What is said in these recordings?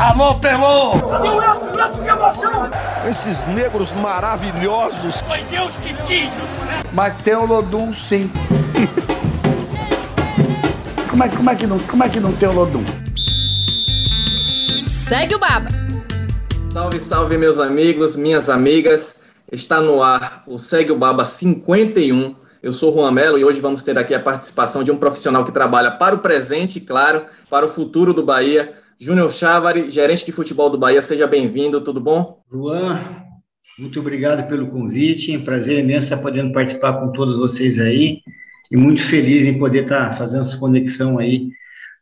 Alô, Pelô! O Edson? Edson, que emoção! Esses negros maravilhosos. Foi Deus que quis, Mas tem o Lodum, sim. como, é, como, é que não, como é que não tem o Lodum? Segue o Baba. Salve, salve, meus amigos, minhas amigas. Está no ar o Segue o Baba 51. Eu sou Juan Melo e hoje vamos ter aqui a participação de um profissional que trabalha para o presente e, claro, para o futuro do Bahia. Júnior Chávari, gerente de futebol do Bahia, seja bem-vindo, tudo bom? Juan, muito obrigado pelo convite, é um prazer imenso estar podendo participar com todos vocês aí e muito feliz em poder estar fazendo essa conexão aí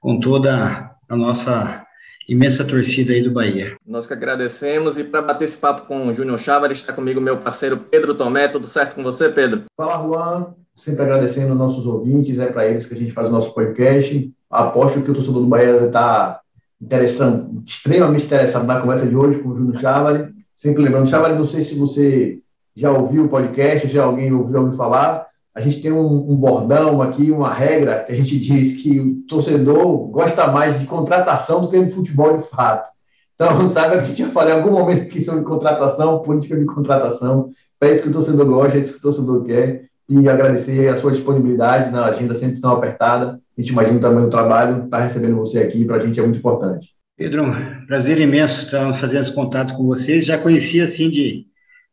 com toda a nossa imensa torcida aí do Bahia. Nós que agradecemos e para bater esse papo com o Júnior Chávari está comigo meu parceiro Pedro Tomé, tudo certo com você, Pedro? Fala, Juan, sempre agradecendo nossos ouvintes, é para eles que a gente faz o nosso podcast. Aposto que o torcedor do Bahia está interessante, extremamente interessado na conversa de hoje com o Júnior Chávari. Sempre lembrando, Chávari, não sei se você já ouviu o podcast, já alguém ouviu, ouviu falar. A gente tem um, um, bordão aqui, uma regra, que a gente diz que o torcedor gosta mais de contratação do que de futebol de fato. Então, sabe que a gente já falou em algum momento aqui sobre contratação, política de contratação. É isso que o torcedor gosta, é isso que o torcedor quer. E agradecer a sua disponibilidade na agenda sempre tão apertada a gente imagina também o trabalho, estar tá recebendo você aqui, para a gente é muito importante. Pedro, prazer imenso estar fazendo esse contato com vocês. Já conhecia, assim, de,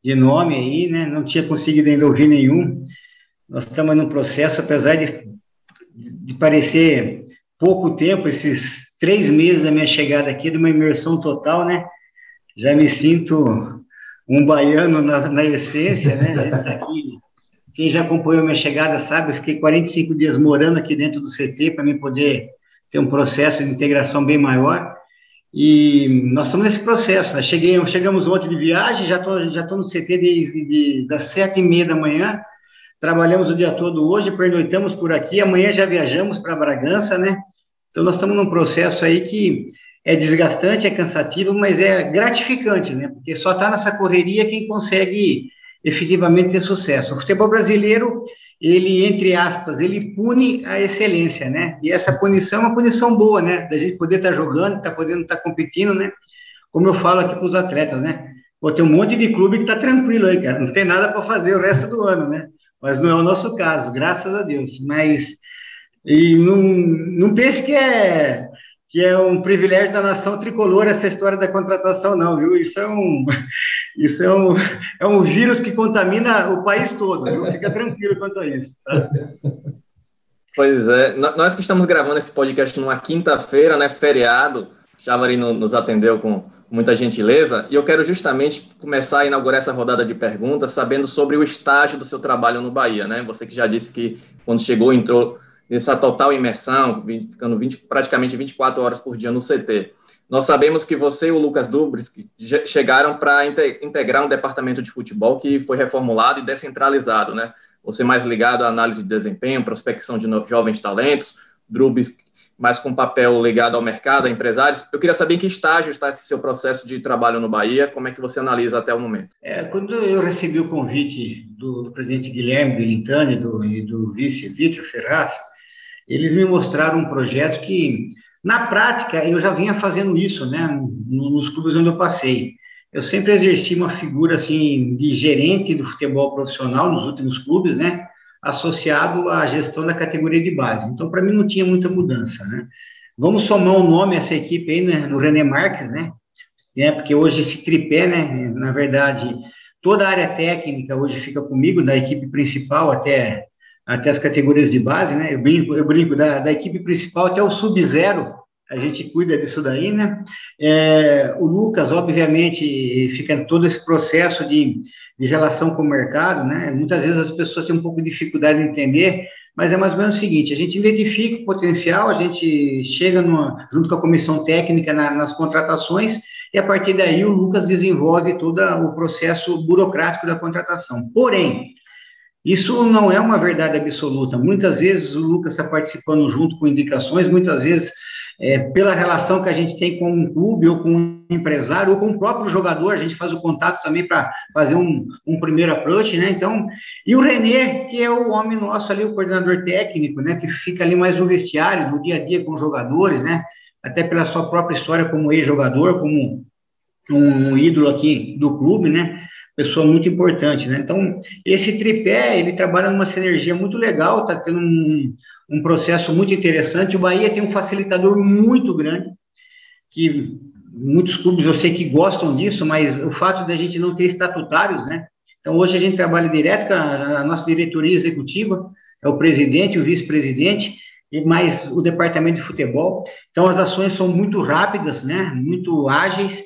de nome aí, né? Não tinha conseguido ainda ouvir nenhum. Nós estamos no processo, apesar de, de parecer pouco tempo, esses três meses da minha chegada aqui, de uma imersão total, né? Já me sinto um baiano na, na essência, né? A gente está aqui quem já acompanhou minha chegada sabe, eu fiquei 45 dias morando aqui dentro do CT para me poder ter um processo de integração bem maior. E nós estamos nesse processo. Né? Cheguei, chegamos ontem de viagem, já estou já tô no CT desde de, das sete e meia da manhã. Trabalhamos o dia todo hoje, pernoitamos por aqui. Amanhã já viajamos para Bragança, né? Então nós estamos num processo aí que é desgastante, é cansativo, mas é gratificante, né? Porque só está nessa correria quem consegue efetivamente ter sucesso. O futebol brasileiro, ele, entre aspas, ele pune a excelência, né? E essa punição é uma punição boa, né? Da gente poder estar tá jogando, estar tá podendo estar tá competindo, né? Como eu falo aqui para os atletas, né? Pô, tem um monte de clube que está tranquilo aí, cara, não tem nada para fazer o resto do ano, né? Mas não é o nosso caso, graças a Deus. Mas e não, não pense que é que é um privilégio da nação tricolor essa história da contratação, não, viu? Isso é um, isso é um, é um vírus que contamina o país todo, viu? Fica tranquilo quanto a isso. Tá? Pois é, nós que estamos gravando esse podcast numa quinta-feira, né, feriado, Chavari nos atendeu com muita gentileza, e eu quero justamente começar a inaugurar essa rodada de perguntas sabendo sobre o estágio do seu trabalho no Bahia, né? Você que já disse que quando chegou entrou nessa total imersão, ficando 20, praticamente 24 horas por dia no CT. Nós sabemos que você e o Lucas Dubris chegaram para integrar um departamento de futebol que foi reformulado e descentralizado, né? Você mais ligado à análise de desempenho, prospecção de jovens talentos, Dubris mais com papel ligado ao mercado, a empresários. Eu queria saber em que estágio está esse seu processo de trabalho no Bahia, como é que você analisa até o momento? É, quando eu recebi o convite do, do presidente Guilherme Belintani do, e do vice Vitor Ferraz, eles me mostraram um projeto que, na prática, eu já vinha fazendo isso, né, nos clubes onde eu passei. Eu sempre exerci uma figura, assim, de gerente do futebol profissional nos últimos clubes, né, associado à gestão da categoria de base. Então, para mim, não tinha muita mudança, né. Vamos somar o um nome a essa equipe aí, né, no René Marques, né, né, porque hoje esse tripé, né, na verdade, toda a área técnica hoje fica comigo, da equipe principal até até as categorias de base, né? Eu brinco, eu brinco da, da equipe principal até o sub-zero, a gente cuida disso daí, né? É, o Lucas, obviamente, fica em todo esse processo de, de relação com o mercado, né? Muitas vezes as pessoas têm um pouco de dificuldade de entender, mas é mais ou menos o seguinte: a gente identifica o potencial, a gente chega numa, junto com a comissão técnica na, nas contratações, e a partir daí o Lucas desenvolve todo o processo burocrático da contratação. Porém, isso não é uma verdade absoluta. Muitas vezes o Lucas está participando junto com indicações, muitas vezes é, pela relação que a gente tem com um clube ou com um empresário ou com o próprio jogador, a gente faz o contato também para fazer um, um, primeiro approach, né? Então, e o Renê, que é o homem nosso ali, o coordenador técnico, né? Que fica ali mais no vestiário, no dia a dia com os jogadores, né? até pela sua própria história como ex-jogador, como um ídolo aqui do clube, né? Pessoa muito importante, né? Então, esse tripé, ele trabalha numa sinergia muito legal, tá tendo um, um processo muito interessante. O Bahia tem um facilitador muito grande, que muitos clubes eu sei que gostam disso, mas o fato da gente não ter estatutários, né? Então, hoje a gente trabalha direto com a, a nossa diretoria executiva, é o presidente, o vice-presidente, e mais o departamento de futebol. Então, as ações são muito rápidas, né? Muito ágeis,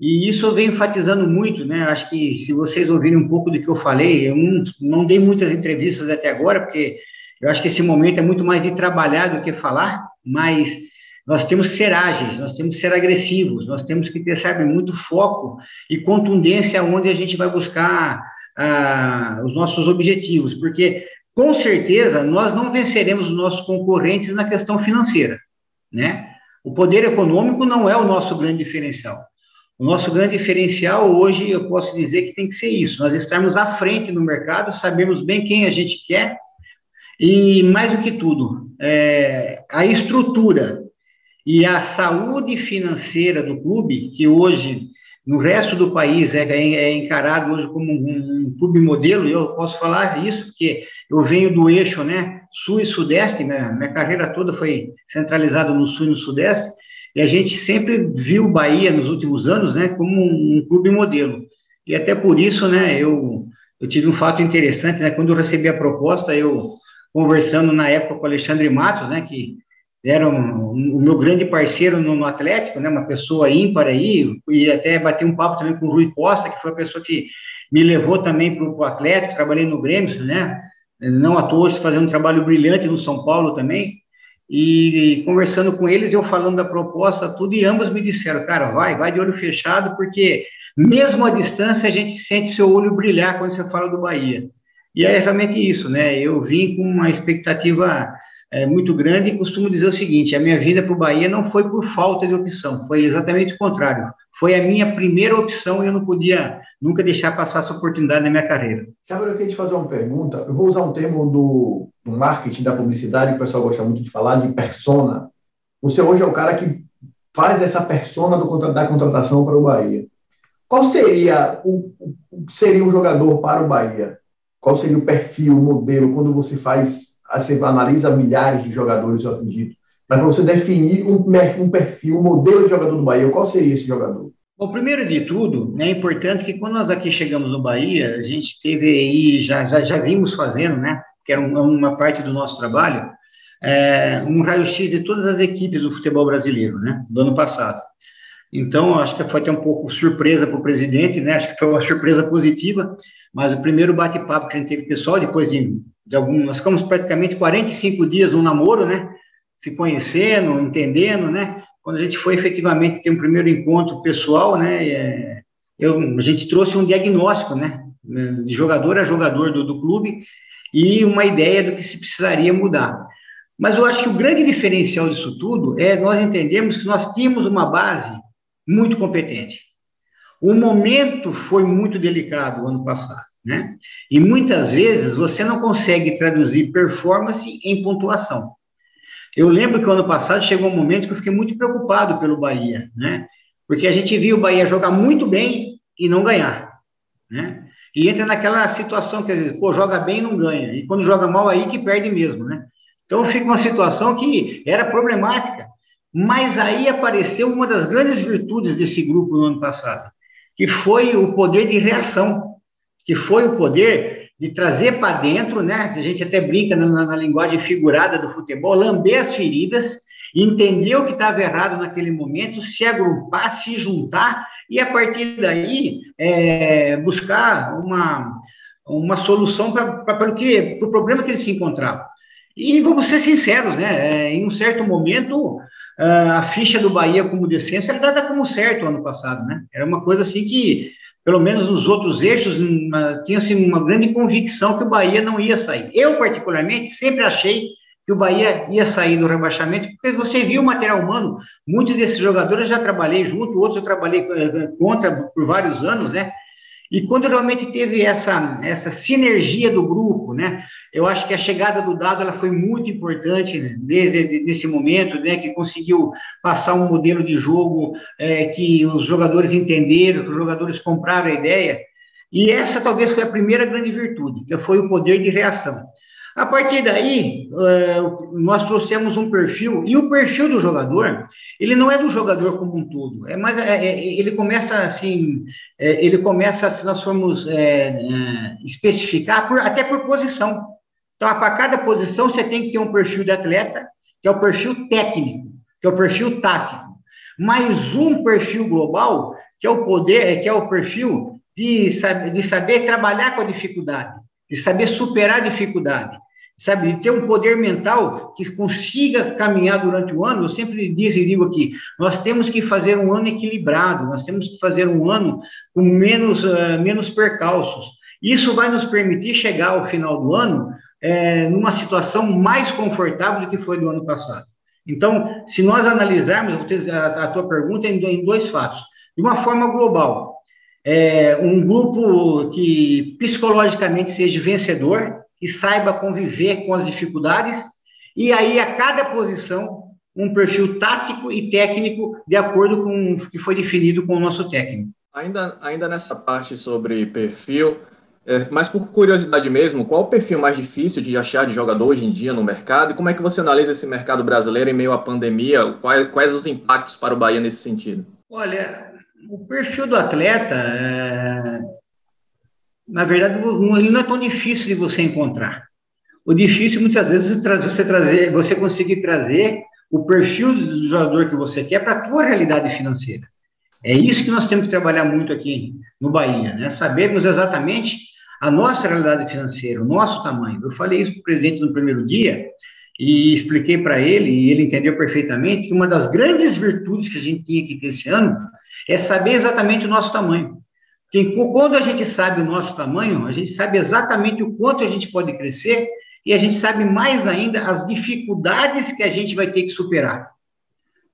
e isso eu venho enfatizando muito, né? Acho que se vocês ouvirem um pouco do que eu falei, eu não, não dei muitas entrevistas até agora, porque eu acho que esse momento é muito mais de trabalhar do que falar, mas nós temos que ser ágeis, nós temos que ser agressivos, nós temos que ter, sabe, muito foco e contundência onde a gente vai buscar ah, os nossos objetivos, porque com certeza nós não venceremos os nossos concorrentes na questão financeira, né? O poder econômico não é o nosso grande diferencial. O nosso grande diferencial hoje, eu posso dizer que tem que ser isso: nós estarmos à frente no mercado, sabemos bem quem a gente quer, e mais do que tudo, é, a estrutura e a saúde financeira do clube, que hoje no resto do país é, é encarado hoje como um, um, clube modelo, eu posso falar isso porque eu venho do eixo né, sul e sudeste, minha, minha carreira toda foi centralizada no sul e no sudeste, e a gente sempre viu o Bahia nos últimos anos né, como um, um clube modelo. E até por isso né, eu, eu tive um fato interessante, né, quando eu recebi a proposta, eu conversando na época com o Alexandre Matos, né, que era um, um, o meu grande parceiro no, no, Atlético, né, uma pessoa ímpar aí, e até bati um papo também com o Rui Costa, que foi a pessoa que me levou também para o Atlético, trabalhei no Grêmio, né, não à toa, fazendo um trabalho brilhante no São Paulo também, e conversando com eles, eu falando da proposta, tudo, e ambos me disseram, cara, vai, vai de olho fechado, porque mesmo à distância a gente sente seu olho brilhar quando você fala do Bahia. E é realmente isso, né? Eu vim com uma expectativa é, muito grande e costumo dizer o seguinte: a minha vinda para o Bahia não foi por falta de opção, foi exatamente o contrário. Foi a minha primeira opção e eu não podia nunca deixar passar essa oportunidade na minha carreira. Sabe, eu queria te fazer uma pergunta. Eu vou usar um termo do, do marketing, da publicidade, que o pessoal gosta muito de falar, de persona. Você hoje é o cara que faz essa persona do, da contratação para o Bahia. Qual seria o, seria o jogador para o Bahia? Qual seria o perfil, o modelo, quando você faz, você analisa milhares de jogadores, eu acredito, para você definir um, um perfil, um modelo de jogador do Bahia, qual seria esse jogador? Bom, primeiro de tudo, é importante que quando nós aqui chegamos no Bahia, a gente teve aí, já, já, já vimos fazendo, né, que era uma parte do nosso trabalho, é, um raio-x de todas as equipes do futebol brasileiro, né, do ano passado. Então, acho que foi até um pouco surpresa para o presidente, né, acho que foi uma surpresa positiva, mas o primeiro bate-papo que a gente teve pessoal, depois de, de nós ficamos praticamente 45 dias no namoro, né? Se conhecendo, entendendo, né? Quando a gente foi efetivamente ter um primeiro encontro pessoal, né? É, eu, a gente trouxe um diagnóstico, né? De jogador a jogador do, do clube e uma ideia do que se precisaria mudar. Mas eu acho que o grande diferencial disso tudo é nós entendermos que nós tínhamos uma base muito competente. O momento foi muito delicado ano passado, né? E muitas vezes você não consegue traduzir performance em pontuação. Eu lembro que o ano passado chegou um momento que eu fiquei muito preocupado pelo Bahia, né? Porque a gente viu o Bahia jogar muito bem e não ganhar, né? E entra naquela situação que às vezes, pô, joga bem e não ganha. E quando joga mal aí que perde mesmo, né? Então fica uma situação que era problemática. Mas aí apareceu uma das grandes virtudes desse grupo no ano passado, que foi o poder de reação, que foi o poder de trazer para dentro, né? A gente até brinca na, na, linguagem figurada do futebol, lamber as feridas, entender o que estava errado naquele momento, se agrupar, se juntar e a partir daí é, buscar uma, uma solução para o que para o problema que eles se encontravam. E vamos ser sinceros, né? É, em um certo momento a ficha do Bahia como decência era dada como certo ano passado, né? Era uma coisa assim que, pelo menos nos outros eixos, tinha-se uma grande convicção que o Bahia não ia sair. Eu, particularmente, sempre achei que o Bahia ia sair do rebaixamento, porque você viu o material humano, muitos desses jogadores eu já trabalhei junto, outros eu trabalhei eh, contra por vários anos, né? E quando realmente teve essa, essa sinergia do grupo, né? Eu acho que a chegada do Dado ela foi muito importante né, desde esse momento, né, que conseguiu passar um modelo de jogo é, que os jogadores entenderam, que os jogadores compraram a ideia. E essa talvez foi a primeira grande virtude, que foi o poder de reação. A partir daí, é, nós trouxemos um perfil, e o perfil do jogador, ele não é do jogador como um todo, é mais, é, é, ele começa assim, ele começa, se nós formos especificar, até por posição. Então, para cada posição, você tem que ter um perfil de atleta, que é o perfil técnico, que é o perfil tático, mais um perfil global, que é o poder, que é o perfil de, de saber trabalhar com a dificuldade, de saber superar a dificuldade sabe, de ter um poder mental que consiga caminhar durante o ano. Eu sempre digo e digo aqui, nós temos que fazer um ano equilibrado, nós temos que fazer um ano com menos, uh, menos percalços. Isso vai nos permitir chegar ao final do ano é, numa situação mais confortável do que foi do ano passado. Então, se nós analisarmos a, a tua pergunta em, em dois fatos, de uma forma global, é, um grupo que psicologicamente seja vencedor, que saiba conviver com as dificuldades, e aí a cada posição um perfil tático e técnico de acordo com o que foi definido com o nosso técnico. Ainda, ainda nessa parte sobre perfil, é, mas por curiosidade mesmo, qual o perfil mais difícil de achar de jogador hoje em dia no mercado e como é que você analisa esse mercado brasileiro em meio à pandemia? Quais, quais os impactos para o Bahia nesse sentido? Olha, o perfil do atleta, é, na verdade, ele não é tão difícil de você encontrar. O difícil, muitas vezes, é você trazer, você conseguir trazer o perfil do jogador que você quer para a tua realidade financeira. É isso que nós temos que trabalhar muito aqui no Bahia, né? Sabermos exatamente a nossa realidade financeira, o nosso tamanho. Eu falei isso para o presidente no primeiro dia e expliquei para ele, e ele entendeu perfeitamente, que uma das grandes virtudes que a gente tinha que ter esse ano é saber exatamente o nosso tamanho. Porque quando a gente sabe o nosso tamanho, a gente sabe exatamente o quanto a gente pode crescer e a gente sabe mais ainda as dificuldades que a gente vai ter que superar.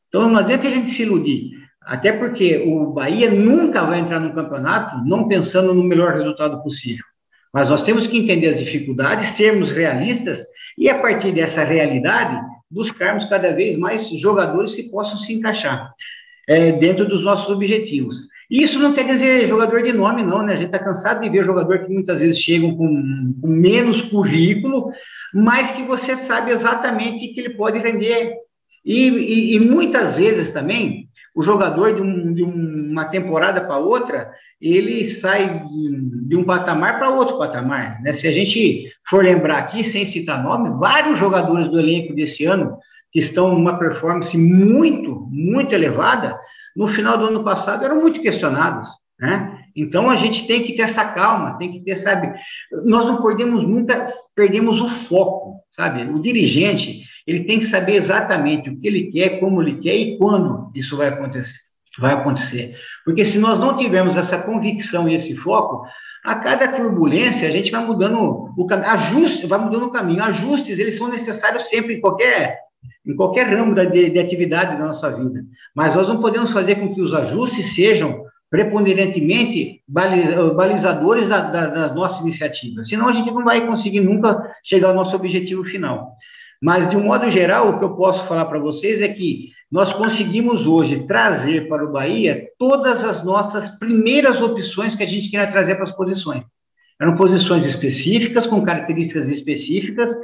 Então não adianta a gente se iludir, até porque o Bahia nunca vai entrar no campeonato não pensando no melhor resultado possível. Mas nós temos que entender as dificuldades, sermos realistas e a partir dessa realidade buscarmos cada vez mais jogadores que possam se encaixar é, dentro dos nossos objetivos. Isso não quer dizer jogador de nome, não, né? A gente está cansado de ver jogador que muitas vezes chegam com, com, menos currículo, mas que você sabe exatamente que ele pode render. E, e, e muitas vezes também, o jogador de, um, de uma temporada para outra, ele sai de um patamar para outro patamar. Né? Se a gente for lembrar aqui, sem citar nome, vários jogadores do elenco desse ano que estão numa performance muito, muito elevada, no final do ano passado eram muito questionados, né? Então a gente tem que ter essa calma, tem que ter, sabe? Nós não podemos nunca perdemos o foco, sabe? O dirigente ele tem que saber exatamente o que ele quer, como ele quer e quando isso vai acontecer. Vai acontecer. Porque se nós não tivermos essa convicção e esse foco, a cada turbulência a gente vai mudando o ajuste, vai mudando o caminho. Ajustes eles são necessários sempre em qualquer em qualquer ramo de, de atividade da nossa vida. Mas nós não podemos fazer com que os ajustes sejam preponderantemente balizadores da, da, das nossas iniciativas, senão a gente não vai conseguir nunca chegar ao nosso objetivo final. Mas, de um modo geral, o que eu posso falar para vocês é que nós conseguimos hoje trazer para o Bahia todas as nossas primeiras opções que a gente queria trazer para as posições. Eram posições específicas, com características específicas,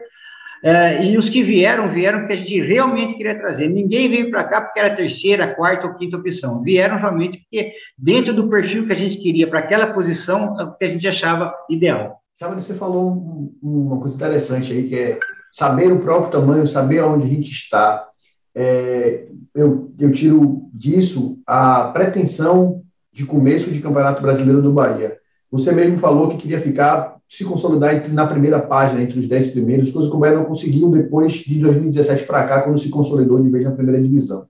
é, e os que vieram, vieram porque a gente realmente queria trazer. Ninguém veio para cá porque era terceira, quarta ou quinta opção. Vieram realmente porque, dentro do perfil que a gente queria para aquela posição, é que a gente achava ideal. Sabe, você falou uma coisa interessante aí, que é saber o próprio tamanho, saber aonde a gente está. É, eu, eu tiro disso a pretensão de começo de Campeonato Brasileiro do Bahia. Você mesmo falou que queria ficar se consolidar na primeira página, entre os dez primeiros, coisa que o Bahia não conseguiu depois de 2017 para cá, quando se consolidou de vez na primeira divisão.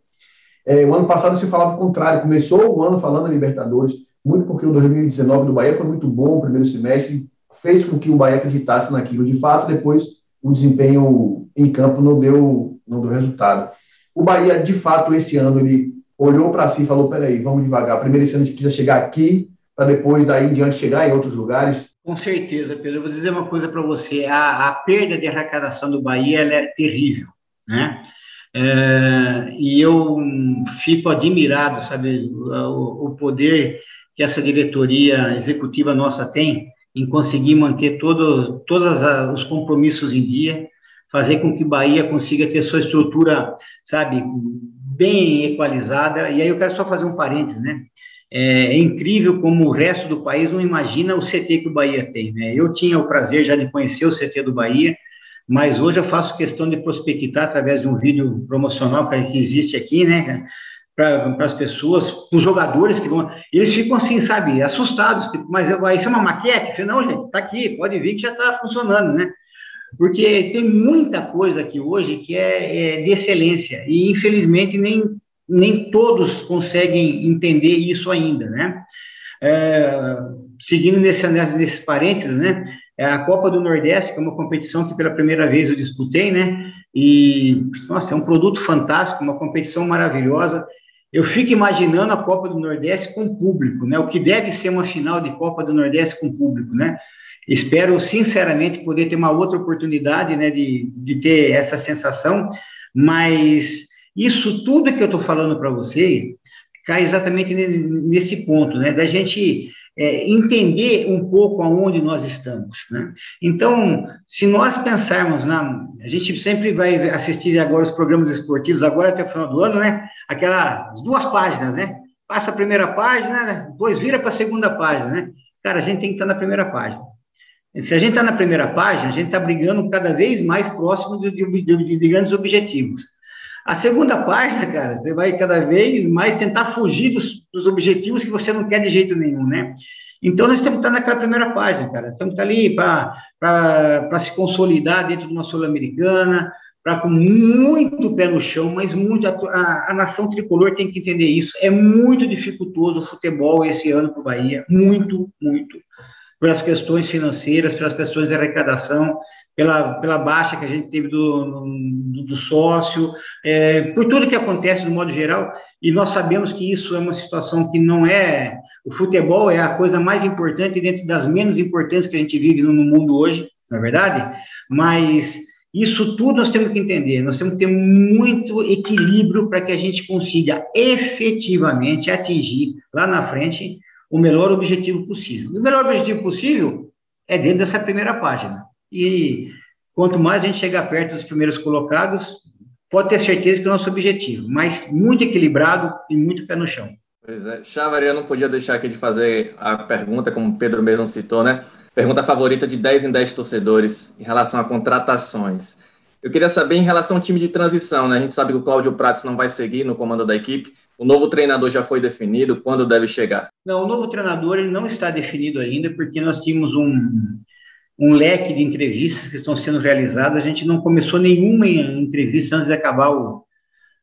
É, o ano passado se falava o contrário, começou o ano falando em Libertadores, muito porque o 2019 do Bahia foi muito bom, o primeiro semestre, fez com que o Bahia acreditasse naquilo de fato, depois o desempenho em campo não deu, não deu resultado. O Bahia, de fato, esse ano, ele olhou para si e falou, peraí, vamos devagar, primeiro esse ano a gente precisa chegar aqui, para depois, daí em diante, chegar em outros lugares, Com certeza, Pedro. Eu vou dizer uma coisa para você: a, a, perda de arrecadação do Bahia é terrível, né? É, e eu fico admirado, sabe, o, o, poder que essa diretoria executiva nossa tem em conseguir manter todo, todos os compromissos em dia, fazer com que Bahia consiga ter sua estrutura, sabe, bem equalizada. E aí eu quero só fazer um parênteses, né? É, é, incrível como o resto do país não imagina o CT que o Bahia tem, né? Eu tinha o prazer já de conhecer o CT do Bahia, mas hoje eu faço questão de prospectar através de um vídeo promocional que existe aqui, né? Para as pessoas, os jogadores que vão. Eles ficam assim, sabe, assustados, tipo, mas vai ser uma maquete? Não, gente, tá aqui, pode vir que já está funcionando, né? Porque tem muita coisa aqui hoje que é, é de excelência, e infelizmente nem, nem todos conseguem entender isso ainda, né? É, seguindo nesse, nesses parênteses, né? É a Copa do Nordeste, que é uma competição que pela primeira vez eu disputei, né? E, nossa, é um produto fantástico, uma competição maravilhosa. Eu fico imaginando a Copa do Nordeste com público, né? O que deve ser uma final de Copa do Nordeste com público, né? Espero, sinceramente, poder ter uma outra oportunidade, né, de, de ter essa sensação, mas isso tudo que eu estou falando para você cai exatamente nesse ponto, né, da gente é, entender um pouco aonde nós estamos, né? Então, se nós pensarmos na, a gente sempre vai assistir agora os programas esportivos, agora até o final do ano, né? Aquelas duas páginas, né? Passa a primeira página, depois vira para a segunda página, né? Cara, a gente tem que estar na primeira página. Se a gente está na primeira página, a gente está brigando cada vez mais próximo de, de, de, de grandes objetivos. A segunda página, cara, você vai cada vez mais tentar fugir dos, dos objetivos que você não quer de jeito nenhum, né? Então, nós temos que estar naquela primeira página, cara. Temos que estar ali para se consolidar dentro de uma Sul-Americana, para com muito pé no chão, mas muito. A, a, a, nação tricolor tem que entender isso. É muito dificultoso o futebol esse ano para o Bahia. Muito, muito. Pelas questões financeiras, pelas questões de arrecadação pela, pela baixa que a gente teve do, do, do sócio, é, por tudo que acontece no modo geral, e nós sabemos que isso é uma situação que não é. O futebol é a coisa mais importante dentro das menos importantes que a gente vive no, no mundo hoje, na é verdade, mas isso tudo nós temos que entender, nós temos que ter muito equilíbrio para que a gente consiga efetivamente atingir lá na frente o melhor objetivo possível. O melhor objetivo possível é dentro dessa primeira página. E quanto mais a gente chegar perto dos primeiros colocados, pode ter certeza que é o nosso objetivo, mas muito equilibrado e muito pé no chão. Pois é. Chávari, eu não podia deixar aqui de fazer a pergunta, como o Pedro mesmo citou, né? Pergunta favorita de 10 em 10 torcedores em relação a contratações. Eu queria saber em relação ao time de transição, né? A gente sabe que o Cláudio Prates não vai seguir no comando da equipe. O novo treinador já foi definido, quando deve chegar? Não, o novo treinador ele não está definido ainda, porque nós tínhamos um, um leque de entrevistas que estão sendo realizadas. A gente não começou nenhuma entrevista antes de acabar o,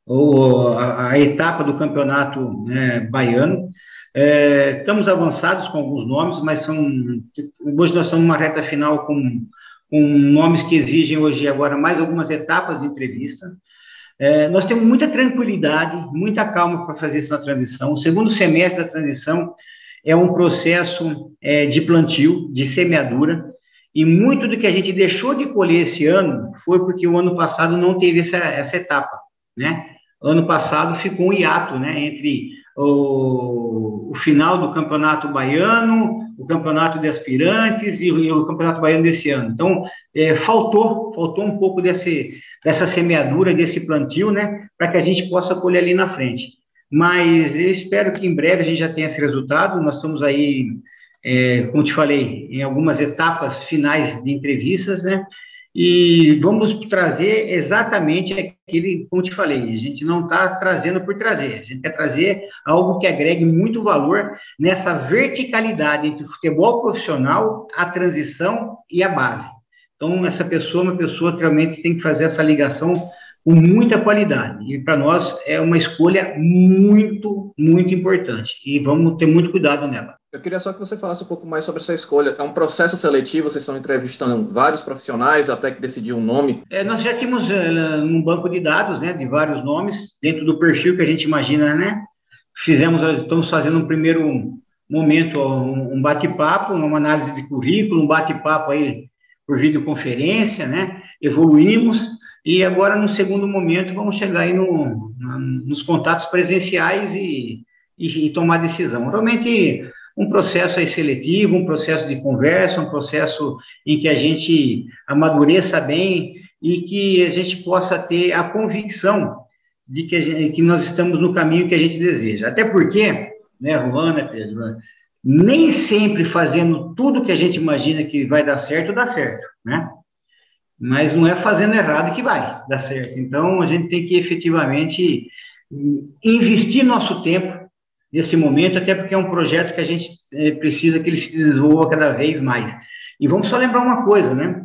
o a, a, etapa do campeonato né, baiano. É, estamos avançados com alguns nomes, mas são hoje nós estamos numa reta final com, com nomes que exigem hoje agora mais algumas etapas de entrevista. É, nós temos muita tranquilidade, muita calma para fazer essa transição. O segundo semestre da transição é um processo é, de plantio, de semeadura. E muito do que a gente deixou de colher esse ano foi porque o ano passado não teve essa, essa etapa, né? Ano passado ficou um hiato, né, entre o, o final do Campeonato Baiano, o Campeonato de Aspirantes e, e o Campeonato Baiano desse ano. Então, é, faltou, faltou um pouco desse, dessa semeadura, desse plantio, né, para que a gente possa colher ali na frente. Mas eu espero que em breve a gente já tenha esse resultado. Nós estamos aí é, como te falei, em algumas etapas finais de entrevistas, né? E vamos trazer exatamente aquele, como te falei, a gente não está trazendo por trazer, a gente quer trazer algo que agregue muito valor nessa verticalidade entre o futebol profissional, a transição e a base. Então, essa pessoa é uma pessoa que realmente tem que fazer essa ligação com muita qualidade. E para nós é uma escolha muito, muito importante. E vamos ter muito cuidado nela. Eu queria só que você falasse um pouco mais sobre essa escolha. É um processo seletivo, vocês estão entrevistando vários profissionais até que decidir um nome? É, nós já tínhamos uh, um banco de dados, né, de vários nomes, dentro do perfil que a gente imagina, né? Fizemos, estamos fazendo um primeiro, momento, um bate-papo, uma análise de currículo, um bate-papo aí por videoconferência, né? Evoluímos e agora, no segundo momento, vamos chegar aí no, nos contatos presenciais e, e, e tomar decisão. Realmente, um processo aí seletivo, um processo de conversa, um processo em que a gente amadureça bem e que a gente possa ter a convicção de que, gente, que nós estamos no caminho que a gente deseja. Até porque, né, Ruana, Pedro, nem sempre fazendo tudo que a gente imagina que vai dar certo, dá certo, né? Mas não é fazendo errado que vai dar certo. Então, a gente tem que efetivamente investir nosso tempo nesse momento, até porque é um projeto que a gente é, precisa que ele se desenvolva cada vez mais. E vamos só lembrar uma coisa, né?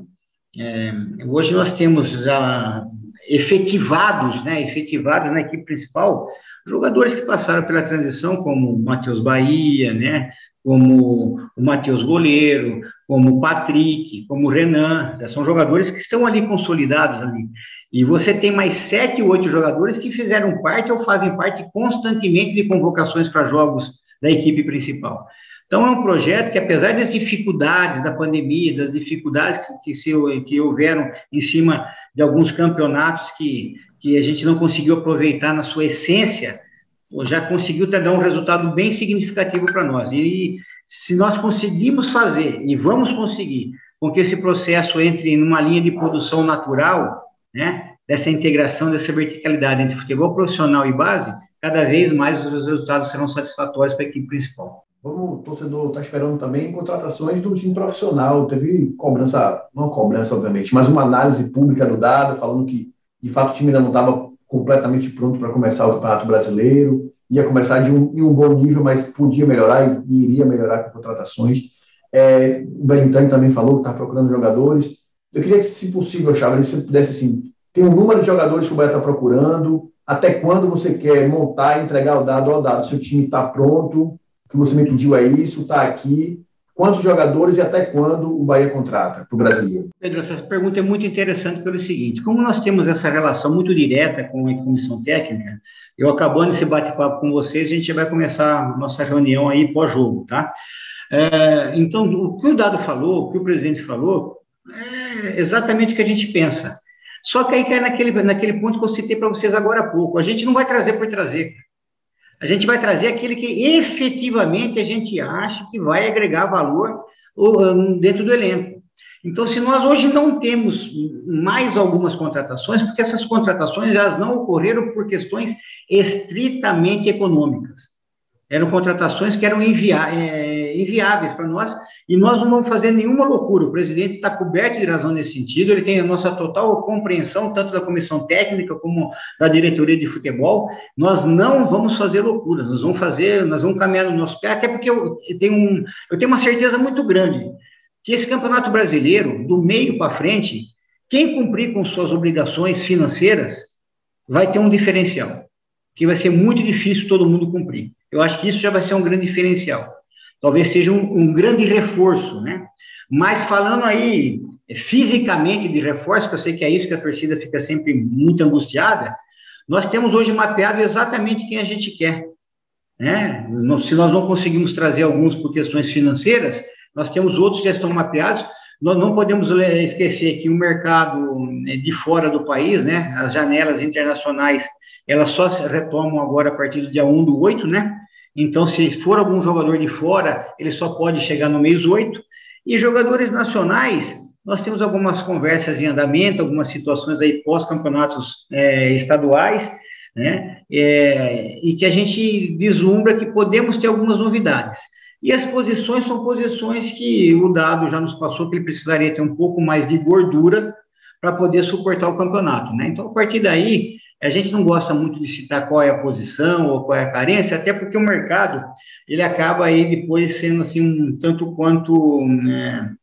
É, hoje nós temos já efetivados, né, efetivados na equipe principal, jogadores que passaram pela transição, como o Matheus Bahia, né, como o Matheus Goleiro, como Patrick, como Renan, são jogadores que estão ali consolidados ali. E você tem mais sete, oito jogadores que fizeram parte ou fazem parte constantemente de convocações para jogos da equipe principal. Então, é um projeto que, apesar das dificuldades da pandemia, das dificuldades que, se, que houveram em cima de alguns campeonatos que, que a gente não conseguiu aproveitar na sua essência, já conseguiu dar um resultado bem significativo para nós. E se nós conseguimos fazer, e vamos conseguir, com que esse processo entre numa linha de produção natural, né, dessa integração, dessa verticalidade entre futebol profissional e base, cada vez mais os resultados serão satisfatórios para a equipe principal. O torcedor está esperando também contratações do time profissional. Teve cobrança, não cobrança, obviamente, mas uma análise pública do dado, falando que, de fato, o time ainda não estava completamente pronto para começar o Campeonato Brasileiro. Ia começar de um, em um bom nível, mas podia melhorar e, iria melhorar com contratações. É, o Belintani também falou que está procurando jogadores. Eu queria que, se possível, Chava, se pudesse, assim, ter um número de jogadores que o Bahia está procurando, até quando você quer montar e entregar o dado ao dado. Seu time está pronto, que você me pediu é isso, está aqui. Quantos jogadores e até quando o Bahia contrata para o brasileiro? Pedro, essa pergunta é muito interessante pelo seguinte: como nós temos essa relação muito direta com a comissão técnica, eu acabando esse bate-papo com vocês, a gente vai começar nossa reunião aí pós-jogo, tá? É, então, o que o Dado falou, o que o presidente falou, é exatamente o que a gente pensa. Só que aí cai naquele, naquele ponto que eu citei para vocês agora há pouco. A gente não vai trazer por trazer. A gente vai trazer aquele que efetivamente a gente acha que vai agregar valor dentro do elenco. Então, se nós hoje não temos mais algumas contratações, porque essas contratações elas não ocorreram por questões estritamente econômicas. Eram contratações que eram invia é, inviáveis para nós, e nós não vamos fazer nenhuma loucura. O presidente está coberto de razão nesse sentido, ele tem a nossa total compreensão, tanto da comissão técnica como da diretoria de futebol. Nós não vamos fazer loucura, nós vamos fazer, nós vamos caminhar no nosso pé, até porque eu tenho, um, eu tenho uma certeza muito grande que esse campeonato brasileiro, do meio para frente, quem cumprir com suas obrigações financeiras vai ter um diferencial, que vai ser muito difícil todo mundo cumprir. Eu acho que isso já vai ser um grande diferencial talvez seja um, um grande reforço, né? Mas falando aí fisicamente de reforço, que eu sei que é isso que a torcida fica sempre muito angustiada, nós temos hoje mapeado exatamente quem a gente quer. Né? Se nós não conseguimos trazer alguns por questões financeiras, nós temos outros que já estão mapeados. Nós não podemos esquecer que o mercado né, de fora do país, né, as janelas internacionais, elas só retomam agora a partir do dia 1 do 8, né? Então, se for algum jogador de fora, ele só pode chegar no mês 8. E jogadores nacionais, nós temos algumas conversas em andamento, algumas situações aí pós-campeonatos é, estaduais, né? É, e que a gente vislumbra que podemos ter algumas novidades. E as posições são posições que o dado já nos passou que ele precisaria ter um pouco mais de gordura para poder suportar o campeonato, né? Então, a partir daí, a gente não gosta muito de citar qual é a posição ou qual é a carência, até porque o mercado ele acaba aí depois sendo assim um tanto quanto né,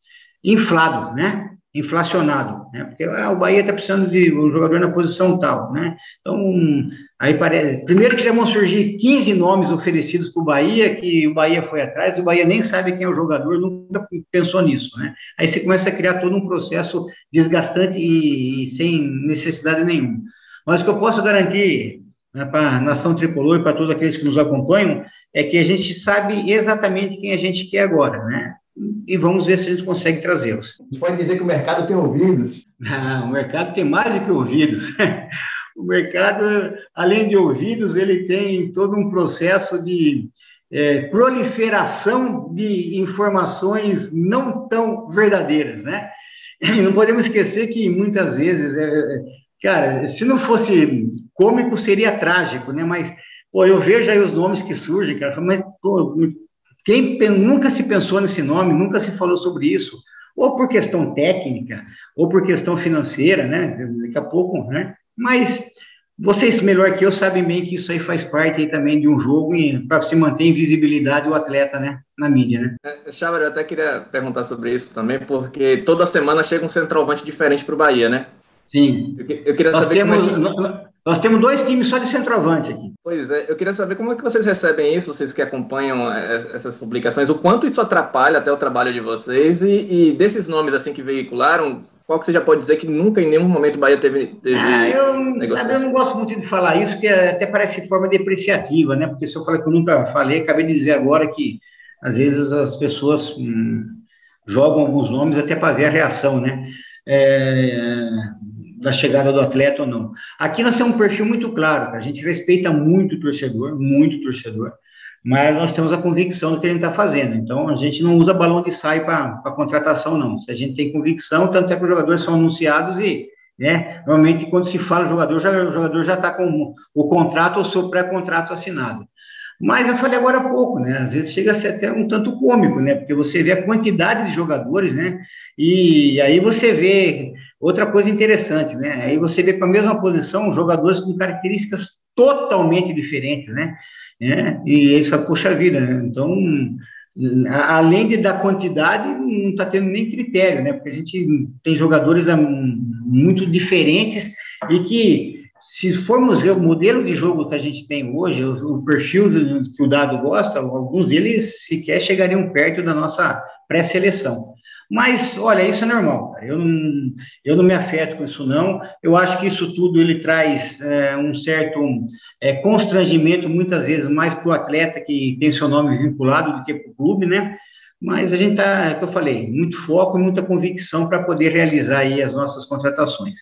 inflado, né? Inflacionado, né? Porque ah, o Bahia está precisando de um jogador na posição tal, né? Então, aí parece. Primeiro que já vão surgir 15 nomes oferecidos para o Bahia, que o Bahia foi atrás, e o Bahia nem sabe quem é o jogador, nunca pensou nisso, né? Aí você começa a criar todo um processo desgastante e, e sem necessidade nenhuma. Mas o que eu posso garantir né, para a nação tricolor e para todos aqueles que nos acompanham é que a gente sabe exatamente quem a gente quer agora, né? E vamos ver se a gente consegue trazê-los. A gente pode dizer que o mercado tem ouvidos. Ah, o mercado tem mais do que ouvidos. o mercado, além de ouvidos, ele tem todo um processo de é, proliferação de informações não tão verdadeiras, né? E não podemos esquecer que muitas vezes, é, cara, se não fosse cômico seria trágico, né? Mas pô, eu vejo aí os nomes que surgem, cara, mas pô, quem nunca se pensou nesse nome, nunca se falou sobre isso, ou por questão técnica, ou por questão financeira, né? Daqui a pouco, né? Mas vocês, melhor que eu, sabem bem que isso aí faz parte aí também de um jogo para se manter em visibilidade o atleta, né? Na mídia, né? É, Chávar, eu até queria perguntar sobre isso também, porque toda semana chega um centroavante diferente para o Bahia, né? Sim. Eu, eu queria nós saber temos, como é que... Nós temos dois times só de centroavante aqui. Pois é, eu queria saber como é que vocês recebem isso, vocês que acompanham é, essas publicações, o quanto isso atrapalha até o trabalho de vocês e, e desses nomes assim que veicularam, qual que você já pode dizer que nunca em nenhum momento o Bahia teve, teve ah, eu, sabe, eu não gosto muito de falar isso, que até parece forma depreciativa, né? Porque se eu falar que eu nunca falei, acabei de dizer agora que às vezes as pessoas hum, jogam alguns nomes até para ver a reação, né? É, da chegada do atleta ou não. Aqui nós temos um perfil muito claro, a gente respeita muito o torcedor, muito o torcedor mas nós temos a convicção do que a gente está fazendo. Então, a gente não usa balão de saia para contratação, não. Se a gente tem convicção, tanto é que os jogadores são anunciados e, né, normalmente, quando se fala jogador, já, o jogador já está com o contrato ou seu pré-contrato assinado. Mas eu falei agora há pouco, né? Às vezes chega a ser até um tanto cômico, né? Porque você vê a quantidade de jogadores, né? E aí você vê outra coisa interessante, né? Aí você vê para a mesma posição jogadores com características totalmente diferentes, né? né? E eles falam, poxa vida, né? então, além de da quantidade, não está tendo nem critério, né? Porque a gente tem jogadores né, muito diferentes e que, se formos ver o modelo de jogo que a gente tem hoje, o, perfil que o dado gosta, alguns deles sequer chegariam perto da nossa pré-seleção. Mas, olha, isso é normal. Eu não, eu não me afeto com isso, não. Eu acho que isso tudo ele traz é, um certo é, constrangimento, muitas vezes, mais para o atleta que tem seu nome vinculado do que para o clube, né? Mas a gente está, é que eu falei, muito foco e muita convicção para poder realizar aí as nossas contratações.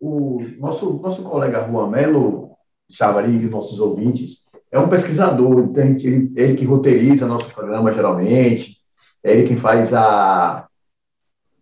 O nosso, nosso colega Juan Melo Chavari e nossos ouvintes é um pesquisador, tem, ele, ele que roteiriza nosso programa geralmente, é ele quem faz a,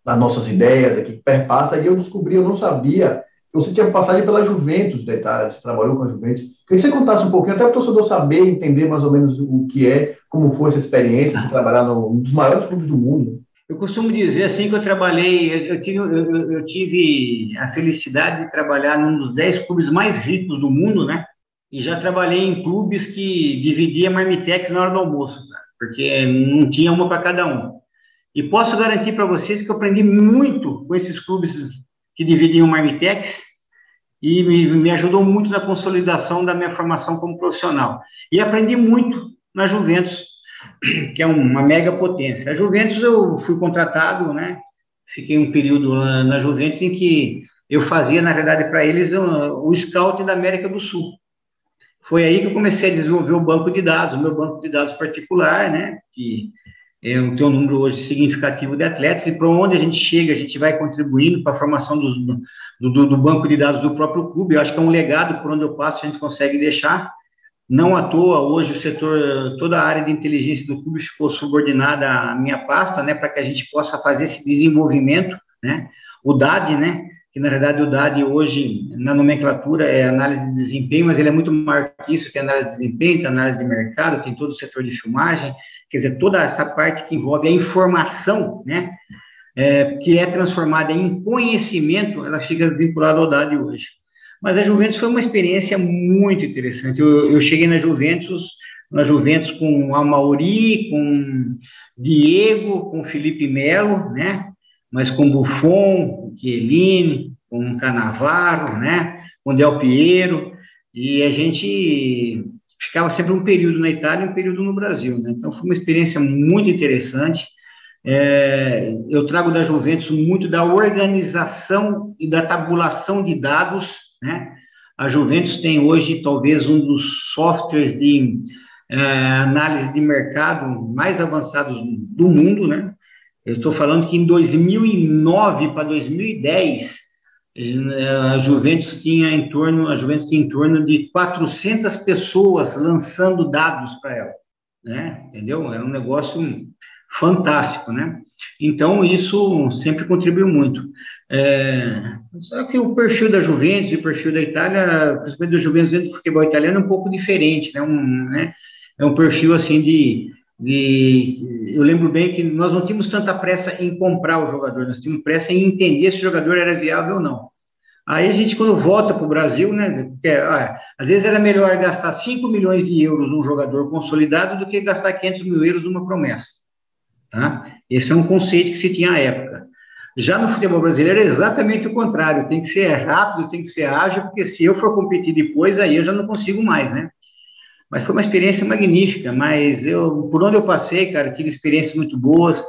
as nossas ideias aqui, que perpassa, e eu descobri, eu não sabia, você tinha passagem pela Juventus da Itália, você trabalhou com a Juventus. Queria que você contasse um pouquinho, até para o torcedor saber, entender mais ou menos o que é, como foi essa experiência de trabalhar num dos maiores clubes do mundo. Eu costumo dizer assim que eu trabalhei, eu tive, eu, eu tive a felicidade de trabalhar num dos dez clubes mais ricos do mundo, né? E já trabalhei em clubes que dividia marmitex na hora do almoço, porque não tinha uma para cada um. E posso garantir para vocês que eu aprendi muito com esses clubes que dividiam o Marmitex e me, ajudou muito na consolidação da minha formação como profissional. E aprendi muito na Juventus, que é uma mega potência. A Juventus eu fui contratado, né? Fiquei um período na Juventus em que eu fazia, na verdade, para eles o scout da América do Sul. Foi aí que eu comecei a desenvolver o banco de dados, o meu banco de dados particular, né? Que eu tenho um número hoje significativo de atletas, e para onde a gente chega, a gente vai contribuindo para a formação do, do, do, banco de dados do próprio clube. Eu acho que é um legado por onde eu passo, a gente consegue deixar. Não à toa, hoje o setor, toda a área de inteligência do clube ficou subordinada à minha pasta, né, para que a gente possa fazer esse desenvolvimento, né, o DAD, né, que na verdade o DAD hoje, na nomenclatura, é análise de desempenho, mas ele é muito maior que isso, tem análise de desempenho, tem análise de mercado, tem todo o setor de filmagem, quer dizer, toda essa parte que envolve a informação, né, é, que é transformada em conhecimento, ela fica vinculada ao DAD hoje. Mas a Juventus foi uma experiência muito interessante. Eu, eu cheguei na Juventus, na Juventus com a Mauri, com Diego, com Felipe Melo, né, mas com Buffon, Chiellini, com Canavaro, né, com Del Piero, e a gente ficava sempre um período na Itália e um período no Brasil. Né? Então, foi uma experiência muito interessante. É, eu trago da Juventus muito da organização e da tabulação de dados. Né? A Juventus tem hoje talvez um dos softwares de é, análise de mercado mais avançados do mundo, né? Eu estou falando que em 2009 para 2010 a Juventus tinha em torno a Juventus tinha em torno de 400 pessoas lançando dados para ela, né? Entendeu? Era um negócio fantástico, né? Então isso sempre contribuiu muito. É, só que o perfil da Juventus e o perfil da Itália, principalmente do Juventus dentro do futebol italiano, é um pouco diferente, né? Um, né? É um perfil assim de, de. Eu lembro bem que nós não tínhamos tanta pressa em comprar o jogador, nós tínhamos pressa em entender se o jogador era viável ou não. Aí a gente, quando volta para o Brasil, né? Porque, ah, às vezes era melhor gastar 5 milhões de euros num jogador consolidado do que gastar 500 mil euros numa promessa. Tá? Esse é um conceito que se tinha à época. Já no futebol brasileiro é exatamente o contrário, tem que ser rápido, tem que ser ágil, porque se eu for competir depois, aí eu já não consigo mais, né? Mas foi uma experiência magnífica, mas eu, por onde eu passei, cara, tive experiências muito boas,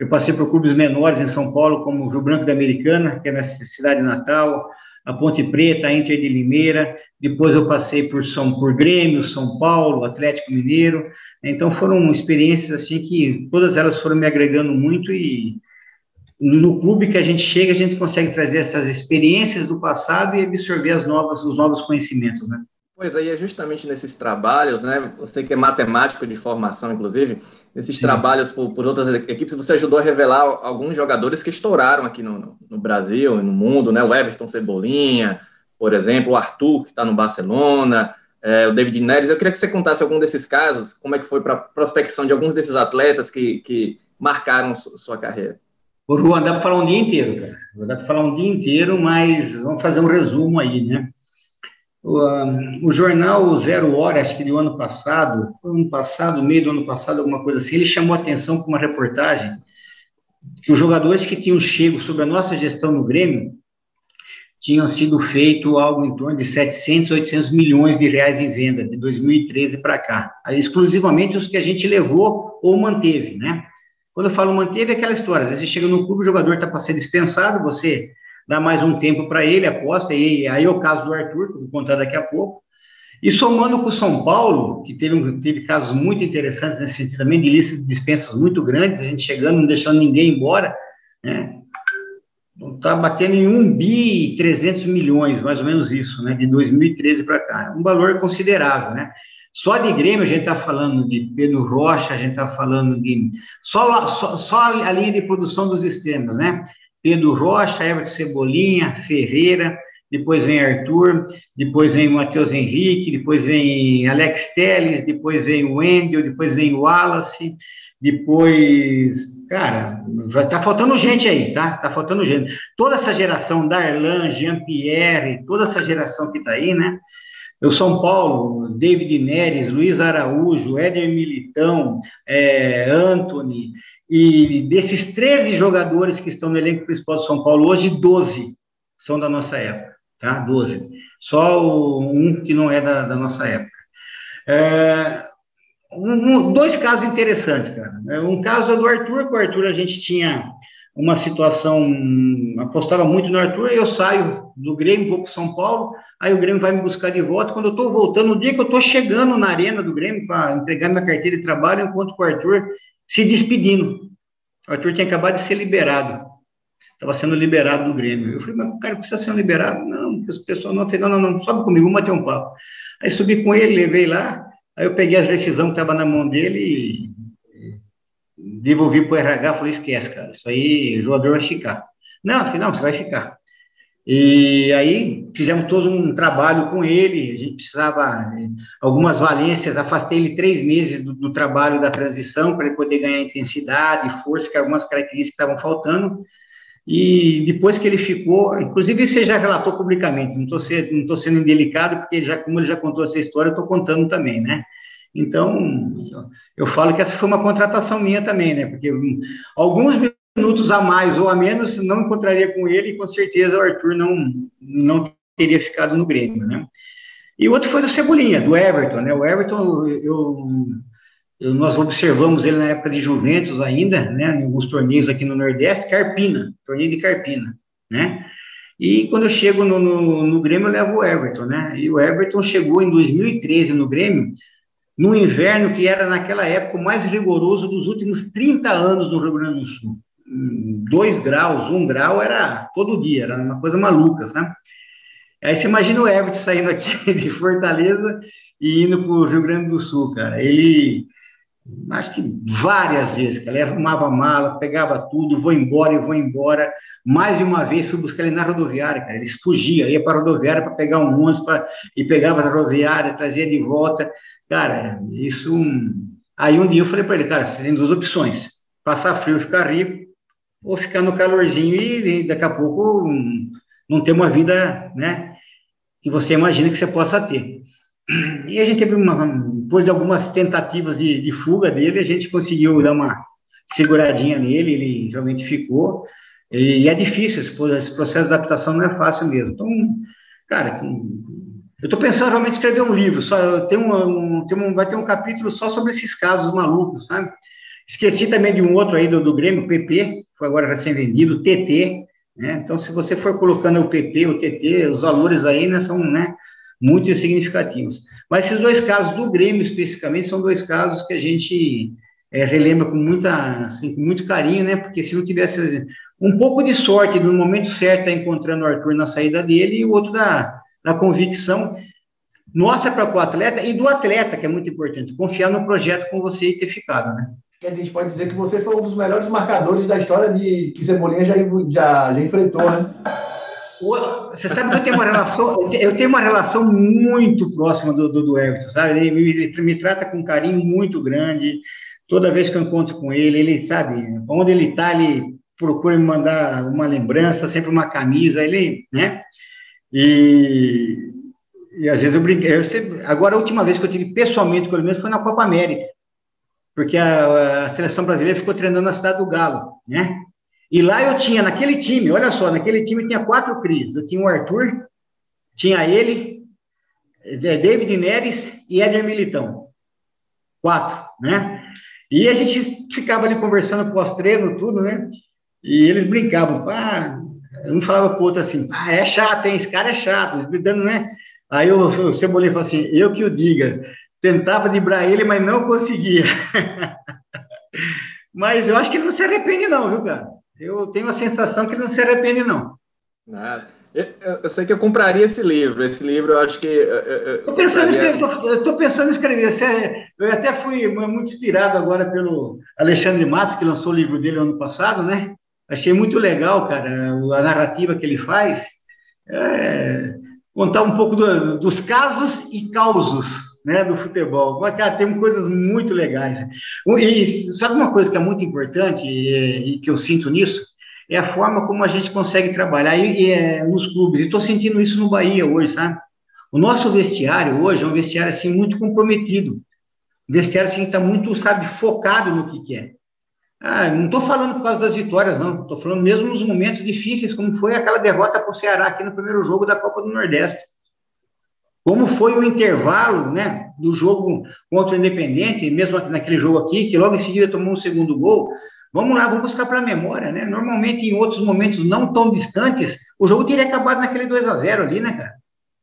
eu passei por clubes menores em São Paulo, como o Rio Branco da Americana, que é minha cidade natal, a Ponte Preta, a Inter de Limeira, depois eu passei por São por Grêmio, São Paulo, Atlético Mineiro, então foram experiências assim que todas elas foram me agregando muito e no clube que a gente chega, a gente consegue trazer essas experiências do passado e absorver as novas, os novos conhecimentos, né? Pois aí é justamente nesses trabalhos, né? Você que é matemático de formação, inclusive, nesses Sim. trabalhos por, por, outras equipes, você ajudou a revelar alguns jogadores que estouraram aqui no, no Brasil e no mundo, né? O Everton Cebolinha, por exemplo, o Arthur, que está no Barcelona, é, o David Neres. Eu queria que você contasse algum desses casos, como é que foi para a prospecção de alguns desses atletas que, que marcaram sua carreira. O Juan, dá para falar um dia inteiro, cara. Dá para falar um dia inteiro, mas vamos fazer um resumo aí, né? O, um, o, jornal Zero Hora, acho que do ano passado, ano passado, meio do ano passado, alguma coisa assim, ele chamou atenção com uma reportagem que os jogadores que tinham chego sob a nossa gestão no Grêmio tinham sido feito algo em torno de 700, 800 milhões de reais em venda de 2013 para cá, exclusivamente os que a gente levou ou manteve, né? Quando eu falo manteve, é aquela história. Às vezes chega no clube, o jogador está para ser dispensado, você dá mais um tempo para ele, aposta, e aí é o caso do Arthur, que eu vou contar daqui a pouco. E somando com o São Paulo, que teve, teve casos muito interessantes nesse sentido também, de listas de dispensas muito grandes, a gente chegando, não deixando ninguém embora, né? Está batendo em 1 bi e 300 milhões, mais ou menos isso, né? De 2013 para cá. Um valor considerável, né? Só de Grêmio a gente está falando de Pedro Rocha, a gente está falando de. Só, só, só, a linha de produção dos extremos, né? Pedro Rocha, Everton Cebolinha, Ferreira, depois vem Arthur, depois vem Matheus Henrique, depois vem Alex Teles, depois vem o Wendel, depois vem o Wallace, depois. Cara, tá faltando gente aí, tá? Tá faltando gente. Toda essa geração, Darlan, Jean-Pierre, toda essa geração que tá aí, né? O São Paulo, David Neres, Luiz Araújo, Éder Militão, é, Anthony, e desses 13 jogadores que estão no elenco principal do São Paulo, hoje 12 são da nossa época, tá? 12. Só o, um que não é da, da nossa época. É, um, dois casos interessantes, cara. É, um caso é do Arthur, com o Arthur a gente tinha uma situação, apostava muito no Arthur, eu saio do Grêmio, vou para São Paulo, aí o Grêmio vai me buscar de volta. Quando eu estou voltando, no dia que eu estou chegando na arena do Grêmio para entregar minha carteira de trabalho, eu encontro com o Arthur se despedindo. O Arthur tinha acabado de ser liberado. Estava sendo liberado do Grêmio. Eu falei, mas cara, precisa ser liberado? Não, porque as pessoas não. não, não, não, sobe comigo, vamos bater um papo. Aí subi com ele, levei lá, aí eu peguei a decisão que estava na mão dele e devolvi para o RH, falei, esquece, cara, isso aí o jogador vai ficar. Não, afinal, você vai ficar. E aí fizemos todo um trabalho com ele, a gente precisava algumas valências, afastei ele três meses do, do trabalho da transição para ele poder ganhar intensidade, força, que algumas características estavam faltando. E depois que ele ficou, inclusive você já relatou publicamente, não estou sendo, não sendo indelicado, porque já, como ele já contou essa história, eu estou contando também, né? Então, eu falo que essa foi uma contratação minha também, né? Porque alguns minutos a mais ou a menos, não encontraria com ele e com certeza o Arthur não, não teria ficado no Grêmio, né? E outro foi do Cebolinha, do Everton, né? O Everton, eu, eu, nós observamos ele na época de Juventus ainda, né? Em alguns torneios aqui no Nordeste, Carpina, torneio de Carpina, né? E quando eu chego no, no, no Grêmio, eu levo o Everton, né? E o Everton chegou em 2013 no Grêmio, no inverno que era naquela época o mais rigoroso dos últimos 30 anos no Rio Grande do Sul. Dois graus, um grau era todo dia, era uma coisa maluca, né? Aí você imagina o Everton saindo aqui de Fortaleza e indo para o Rio Grande do Sul, cara. Ele, acho que várias vezes, cara, ele arrumava mala, pegava tudo, vou embora e vou embora. Mais de uma vez fui buscar ele na rodoviária, cara. Ele fugia, ia para a rodoviária para pegar um ônibus pra, e pegava na rodoviária, trazia de volta. Cara, isso. Aí um dia eu falei para ele, cara, você tem duas opções: passar frio e ficar rico, ou ficar no calorzinho e, daqui a pouco não ter uma vida, né, que você imagina que você possa ter. E a gente teve uma, depois de algumas tentativas de, de fuga dele, a gente conseguiu dar uma seguradinha nele, ele realmente ficou. E é difícil, esse, processo de adaptação não é fácil mesmo. Então, cara, eu estou pensando realmente em escrever um livro, só tem um, tem um, vai ter um capítulo só sobre esses casos malucos, sabe? Esqueci também de um outro aí do, do Grêmio, PP, foi agora recém-vendido, TT, né? Então, se você for colocando o PP, o TT, os valores aí né, são né, muito significativos. Mas esses dois casos do Grêmio, especificamente, são dois casos que a gente é, relembra com, muita, assim, com muito carinho, né? Porque se não tivesse um pouco de sorte no momento certo, tá encontrando o Arthur na saída dele, e o outro da, da convicção nossa para o atleta e do atleta, que é muito importante, confiar no projeto com você e ter ficado, né? A gente pode dizer que você foi um dos melhores marcadores da história de que Cebolinha já, já, já enfrentou, né? Você sabe que eu tenho uma relação, eu tenho uma relação muito próxima do, do, do Everton, sabe? Ele me, ele me trata com um carinho muito grande. Toda vez que eu encontro com ele, ele sabe, onde ele está, ele procura me mandar uma lembrança, sempre uma camisa, ele, né? E, e às vezes eu brinquei. Eu sempre, agora, a última vez que eu tive pessoalmente com ele mesmo foi na Copa América porque a, a, seleção brasileira ficou treinando na cidade do Galo, né? E lá eu tinha, naquele time, olha só, naquele time tinha quatro crias. Eu tinha o Arthur, tinha ele, é, David Neres e Éder Militão. Quatro, né? E a gente ficava ali conversando pós-treino, tudo, né? E eles brincavam, ah, um falava pro outro assim, ah, é chato, hein? Esse cara é chato, dando, né? Aí o, o Cebolinha falou assim, eu que o diga, tentava driblar ele, mas não conseguia. mas eu acho que ele não se arrepende, não, viu, cara? Eu tenho a sensação que ele não se arrepende, não. Nada. Eu, eu, sei que eu compraria esse livro. Esse livro eu acho que. Estou pensando, compraria... pensando em escrever. Eu até fui muito inspirado agora pelo Alexandre Matos, que lançou o livro dele ano passado, né? Achei muito legal, cara, a narrativa que ele faz. É, contar um pouco do, dos casos e causos né, do futebol. Cara, tem coisas muito legais. E sabe uma coisa que é muito importante e, e que eu sinto nisso? É a forma como a gente consegue trabalhar e, e é, nos clubes. E estou sentindo isso no Bahia hoje, sabe? O nosso vestiário hoje é um vestiário assim muito comprometido. Um vestiário assim está muito, sabe, focado no que quer. Ah, não estou falando por causa das vitórias, não. Estou falando mesmo nos momentos difíceis, como foi aquela derrota para o Ceará aqui no primeiro jogo da Copa do Nordeste. Como foi o intervalo né, do jogo contra o Independente, mesmo naquele jogo aqui, que logo em seguida tomou um segundo gol. Vamos lá, vamos buscar para a memória, né? Normalmente, em outros momentos não tão distantes, o jogo teria acabado naquele 2 a 0 ali, né, cara?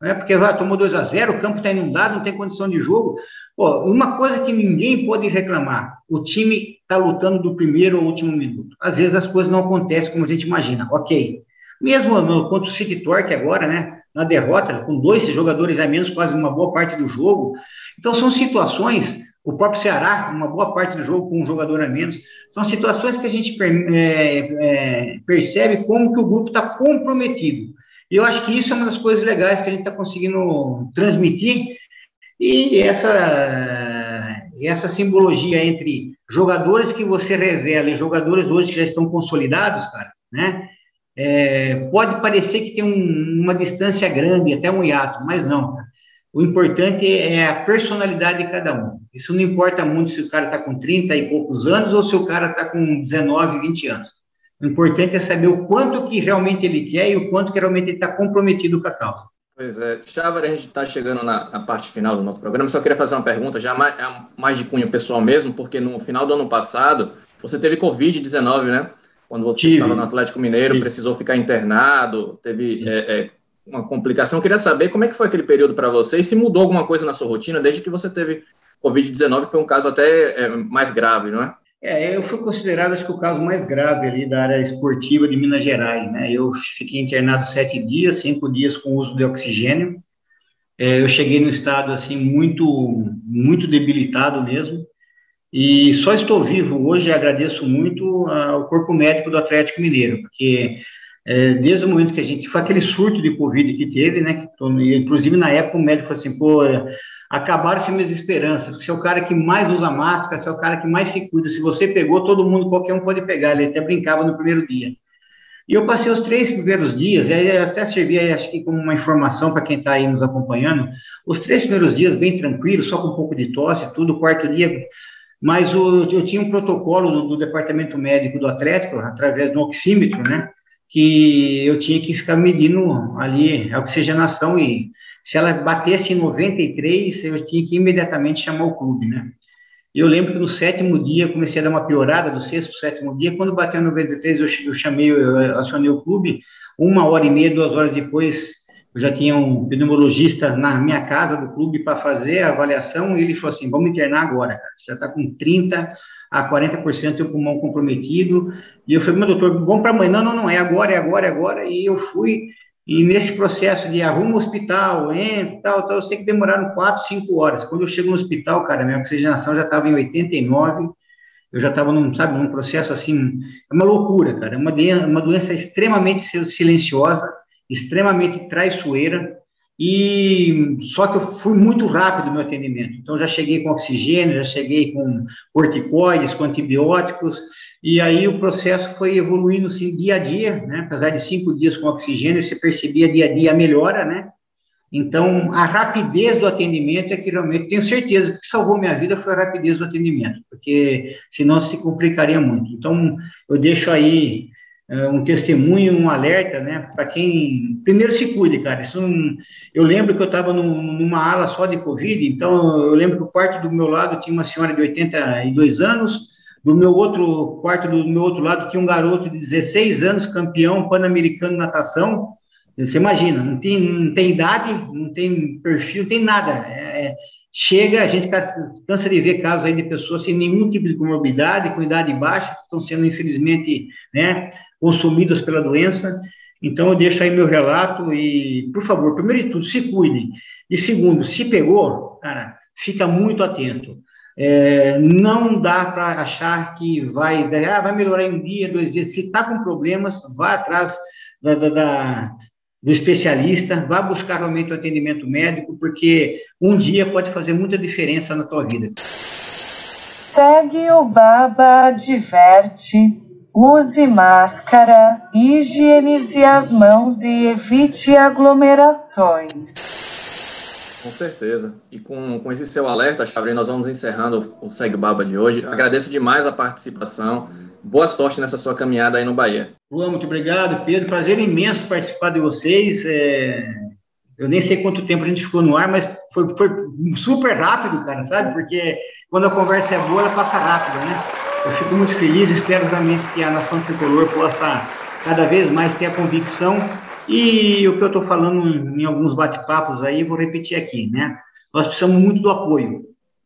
É porque tomou 2 a 0 o campo está inundado, não tem condição de jogo. Pô, uma coisa que ninguém pode reclamar: o time está lutando do primeiro ao último minuto. Às vezes as coisas não acontecem como a gente imagina. Ok. Mesmo no, contra o City Torque agora, né? Na derrota, com dois jogadores a menos, quase uma boa parte do jogo. Então, são situações, o próprio Ceará, uma boa parte do jogo com um jogador a menos, são situações que a gente é, é, percebe como que o grupo está comprometido. E eu acho que isso é uma das coisas legais que a gente está conseguindo transmitir, e essa, essa simbologia entre jogadores que você revela e jogadores hoje que já estão consolidados, cara, né? É, pode parecer que tem um, uma distância grande, até um hiato, mas não. O importante é a personalidade de cada um. Isso não importa muito se o cara está com 30 e poucos anos ou se o cara está com 19, 20 anos. O importante é saber o quanto que realmente ele quer e o quanto que realmente ele está comprometido com a causa. Pois é. Chávar, a gente está chegando na, na, parte final do nosso programa. Só queria fazer uma pergunta, já mais, é mais de cunho pessoal mesmo, porque no final do ano passado você teve Covid-19, né? Quando você Tive. estava no Atlético Mineiro, Tive. precisou ficar internado, teve é, é, uma complicação. Eu queria saber como é que foi aquele período para você e se mudou alguma coisa na sua rotina desde que você teve Covid-19, que foi um caso até é, mais grave, não é? É, eu fui considerado, acho que o caso mais grave ali da área esportiva de Minas Gerais, né? Eu fiquei internado sete dias, cinco dias com uso de oxigênio. É, eu cheguei no estado, assim, muito, muito debilitado mesmo. E só estou vivo hoje e agradeço muito ao corpo médico do Atlético Mineiro, porque é, desde o momento que a gente, foi aquele surto de Covid que teve, né? Inclusive, na época, o médico falou assim, pô, acabaram-se minhas esperanças. Você é o cara que mais usa máscara, você é o cara que mais se cuida. Se você pegou, todo mundo, qualquer um pode pegar. Ele até brincava no primeiro dia. E eu passei os três primeiros dias, e aí até servia, acho que como uma informação para quem está aí nos acompanhando, os três primeiros dias bem tranquilos, só com um pouco de tosse, tudo, quarto dia, mas o, eu tinha um protocolo do, do, departamento médico do Atlético, através do oxímetro, né, que eu tinha que ficar medindo ali a oxigenação e se ela batesse em 93, eu tinha que imediatamente chamar o clube, né? Eu lembro que no sétimo dia comecei a dar uma piorada, do sexto para sétimo dia, quando bateu 93, eu, eu chamei, eu acionei o clube, uma hora e meia, duas horas depois, eu já tinha um pneumologista na minha casa do clube para fazer a avaliação, e ele falou assim, vamos internar agora, cara. você já está com 30 a 40% do pulmão comprometido, e eu falei, meu doutor, bom para amanhã, não, não, não, é agora, é agora, é agora, e eu fui, e nesse processo de arruma o hospital, entra, tal, tal, eu sei que demoraram quatro, cinco horas. Quando eu chego no hospital, cara, minha oxigenação já estava em 89, eu já estava num, sabe, num processo assim, é uma loucura, cara, é uma, uma doença extremamente silenciosa, extremamente traiçoeira, e só que eu fui muito rápido no meu atendimento. Então já cheguei com oxigênio, já cheguei com corticoides, com antibióticos, e aí o processo foi evoluindo assim dia a dia, né? Apesar de cinco dias com oxigênio, você percebia dia a dia a melhora, né? Então, a rapidez do atendimento é que realmente tenho certeza que salvou minha vida foi a rapidez do atendimento, porque senão se complicaria muito. Então, eu deixo aí um testemunho, um alerta, né, para quem primeiro se cuide, cara. Isso não... eu lembro que eu estava numa ala só de Covid, então eu lembro que o quarto do meu lado tinha uma senhora de 82 anos, do meu outro quarto, do meu outro lado, tinha um garoto de 16 anos, campeão pan-americano de natação. Você imagina, não tem, não tem idade, não tem perfil, não tem nada. É, é chega, a gente cansa de ver casos aí de pessoas sem nenhum tipo de comorbidade, com idade baixa, que estão sendo, infelizmente, né, consumidas pela doença. Então, eu deixo aí meu relato e, por favor, primeiro de tudo, se cuidem. E segundo, se pegou, cara, fica muito atento. É, não dá para achar que vai, ah, vai melhorar em um dia, dois dias. Se está com problemas, vá atrás da, da, da, do especialista, vá buscar realmente o atendimento médico, porque um dia pode fazer muita diferença na tua vida. Segue o Baba Adverte, use máscara, higienize as mãos e evite aglomerações. Com certeza. E com, com esse seu alerta, Chavre, nós vamos encerrando o Segue Baba de hoje. Agradeço demais a participação. Boa sorte nessa sua caminhada aí no Bahia. Luan, muito obrigado, Pedro. Prazer imenso participar de vocês. É... Eu nem sei quanto tempo a gente ficou no ar, mas foi, foi super rápido, cara, sabe? Porque quando a conversa é boa, ela passa rápido, né? Eu fico muito feliz, espero realmente que a Nação Tricolor possa cada vez mais ter a convicção e o que eu estou falando em, alguns bate-papos aí, vou repetir aqui, né? Nós precisamos muito do apoio,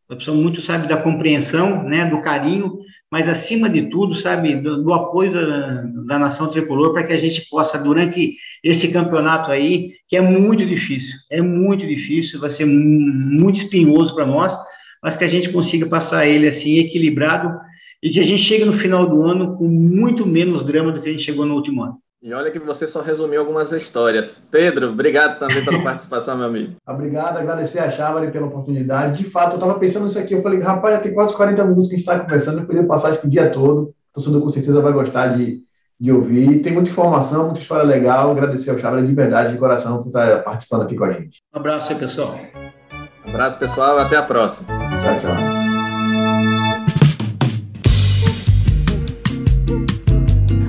nós precisamos muito, sabe, da compreensão, né, do carinho, mas acima de tudo, sabe, do, do apoio da, da nação tricolor para que a gente possa, durante esse campeonato aí, que é muito difícil, é muito difícil, vai ser muito espinhoso para nós, mas que a gente consiga passar ele assim, equilibrado, e que a gente chegue no final do ano com muito menos drama do que a gente chegou no último ano. E olha que você só resumiu algumas histórias. Pedro, obrigado também pela participação, meu amigo. Obrigado, agradecer a Chávari pela oportunidade. De fato, eu estava pensando nisso aqui, eu falei, rapaz, já tem quase 40 minutos que a gente está conversando, eu poderia passar acho, o dia todo. O torcedor com certeza vai gostar de, de ouvir. Tem muita informação, muita história legal. Agradecer ao Chávari de verdade, de coração, por estar participando aqui com a gente. Um abraço aí, pessoal. Um abraço, pessoal. Até a próxima. Tchau, tchau.